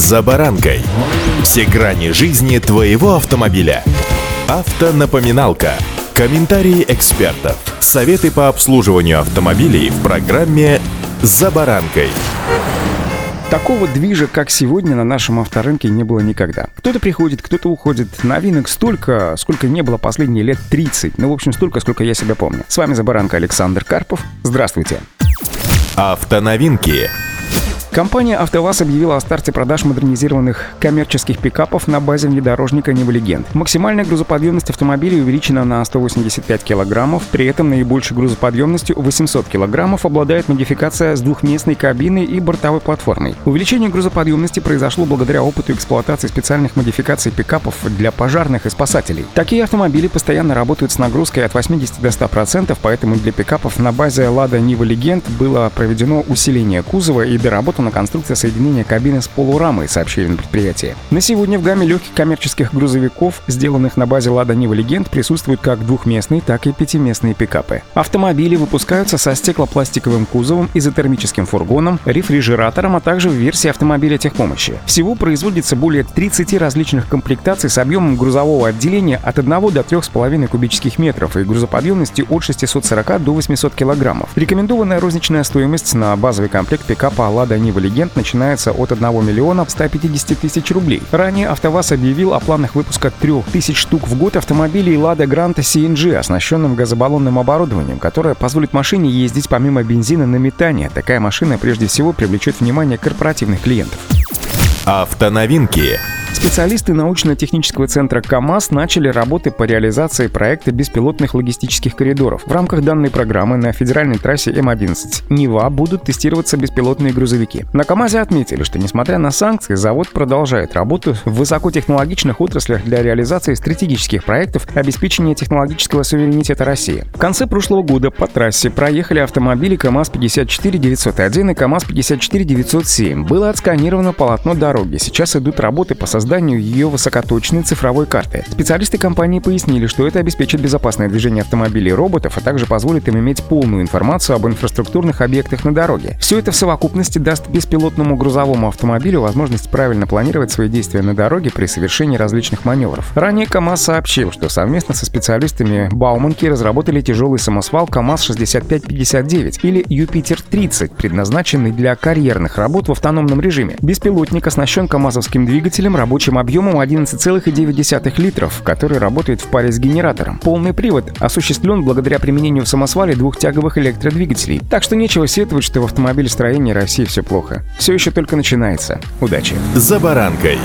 «За баранкой». Все грани жизни твоего автомобиля. Автонапоминалка. Комментарии экспертов. Советы по обслуживанию автомобилей в программе «За баранкой». Такого движа, как сегодня, на нашем авторынке не было никогда. Кто-то приходит, кто-то уходит. Новинок столько, сколько не было последние лет 30. Ну, в общем, столько, сколько я себя помню. С вами «За баранкой» Александр Карпов. Здравствуйте. Автоновинки. Компания «АвтоВАЗ» объявила о старте продаж модернизированных коммерческих пикапов на базе внедорожника «Нива Легенд». Максимальная грузоподъемность автомобиля увеличена на 185 килограммов, при этом наибольшей грузоподъемностью 800 килограммов обладает модификация с двухместной кабиной и бортовой платформой. Увеличение грузоподъемности произошло благодаря опыту эксплуатации специальных модификаций пикапов для пожарных и спасателей. Такие автомобили постоянно работают с нагрузкой от 80 до 100%, поэтому для пикапов на базе «Лада Нива Легенд» было проведено усиление кузова и доработано на конструкция соединения кабины с полурамой, сообщили на предприятии. На сегодня в гамме легких коммерческих грузовиков, сделанных на базе Lada Niva Legend, присутствуют как двухместные, так и пятиместные пикапы. Автомобили выпускаются со стеклопластиковым кузовом, изотермическим фургоном, рефрижератором, а также в версии автомобиля техпомощи. Всего производится более 30 различных комплектаций с объемом грузового отделения от 1 до 3,5 кубических метров и грузоподъемностью от 640 до 800 килограммов. Рекомендованная розничная стоимость на базовый комплект пикапа Lada Niva Нива Легенд начинается от 1 миллиона 150 тысяч рублей. Ранее АвтоВАЗ объявил о планах выпуска 3000 штук в год автомобилей Lada Granta CNG, оснащенным газобаллонным оборудованием, которое позволит машине ездить помимо бензина на метание. Такая машина прежде всего привлечет внимание корпоративных клиентов. Автоновинки. Специалисты научно-технического центра КАМАЗ начали работы по реализации проекта беспилотных логистических коридоров. В рамках данной программы на федеральной трассе М11 Нева будут тестироваться беспилотные грузовики. На КАМАЗе отметили, что несмотря на санкции, завод продолжает работу в высокотехнологичных отраслях для реализации стратегических проектов обеспечения технологического суверенитета России. В конце прошлого года по трассе проехали автомобили КАМАЗ-54-901 и КАМАЗ-54-907. Было отсканировано полотно дороги. Сейчас идут работы по созданию созданию ее высокоточной цифровой карты. Специалисты компании пояснили, что это обеспечит безопасное движение автомобилей и роботов, а также позволит им иметь полную информацию об инфраструктурных объектах на дороге. Все это в совокупности даст беспилотному грузовому автомобилю возможность правильно планировать свои действия на дороге при совершении различных маневров. Ранее КАМАЗ сообщил, что совместно со специалистами Бауманки разработали тяжелый самосвал КАМАЗ-6559 или Юпитер-30, предназначенный для карьерных работ в автономном режиме. Беспилотник оснащен КАМАЗовским двигателем, рабочим объемом 11,9 литров, который работает в паре с генератором. Полный привод осуществлен благодаря применению в самосвале двух тяговых электродвигателей. Так что нечего сетовать, что в автомобилестроении России все плохо. Все еще только начинается. Удачи! За баранкой.